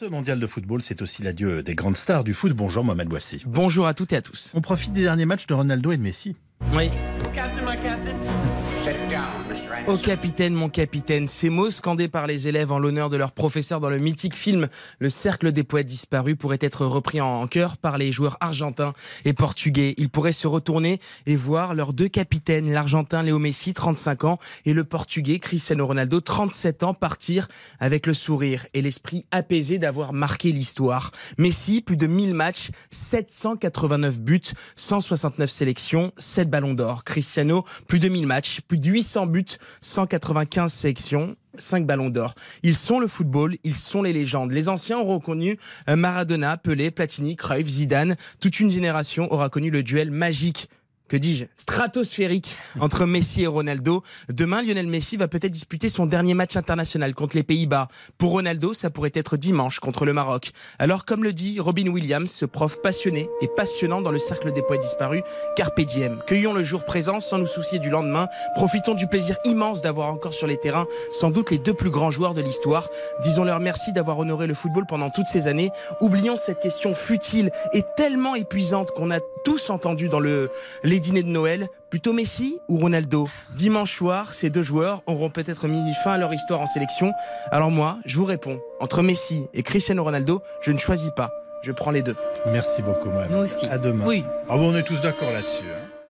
Ce mondial de football, c'est aussi l'adieu des grandes stars du foot. Bonjour Mohamed Bouafsi. Bonjour à toutes et à tous. On profite des derniers matchs de Ronaldo et de Messi. Oui. Au capitaine, mon capitaine, ces mots scandés par les élèves en l'honneur de leur professeur dans le mythique film Le Cercle des poètes disparus pourraient être repris en chœur par les joueurs argentins et portugais. Ils pourraient se retourner et voir leurs deux capitaines, l'Argentin Léo Messi, 35 ans, et le Portugais Cristiano Ronaldo, 37 ans, partir avec le sourire et l'esprit apaisé d'avoir marqué l'histoire. Messi, plus de 1000 matchs, 789 buts, 169 sélections, 7 ballons d'or. Cristiano, plus de 1000 matchs, plus de 800 buts, 195 sections, 5 ballons d'or. Ils sont le football, ils sont les légendes. Les anciens ont reconnu euh, Maradona, Pelé, Platini, Cruyff, Zidane. Toute une génération aura connu le duel magique que dis-je, stratosphérique entre Messi et Ronaldo. Demain, Lionel Messi va peut-être disputer son dernier match international contre les Pays-Bas. Pour Ronaldo, ça pourrait être dimanche contre le Maroc. Alors, comme le dit Robin Williams, ce prof passionné et passionnant dans le cercle des poètes disparus, Carpe diem. Cueillons le jour présent sans nous soucier du lendemain. Profitons du plaisir immense d'avoir encore sur les terrains sans doute les deux plus grands joueurs de l'histoire. Disons-leur merci d'avoir honoré le football pendant toutes ces années. Oublions cette question futile et tellement épuisante qu'on a tous entendu dans le, les dîner de Noël Plutôt Messi ou Ronaldo? Dimanche soir, ces deux joueurs auront peut-être mis fin à leur histoire en sélection. Alors moi, je vous réponds, entre Messi et Cristiano Ronaldo, je ne choisis pas. Je prends les deux. Merci beaucoup, Mohamed. Moi aussi. À demain. Oui. Ah bon, on est tous d'accord là-dessus. hein.